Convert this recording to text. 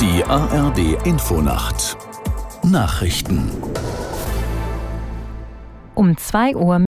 Die ARD Infonacht. Nachrichten. Um 2 Uhr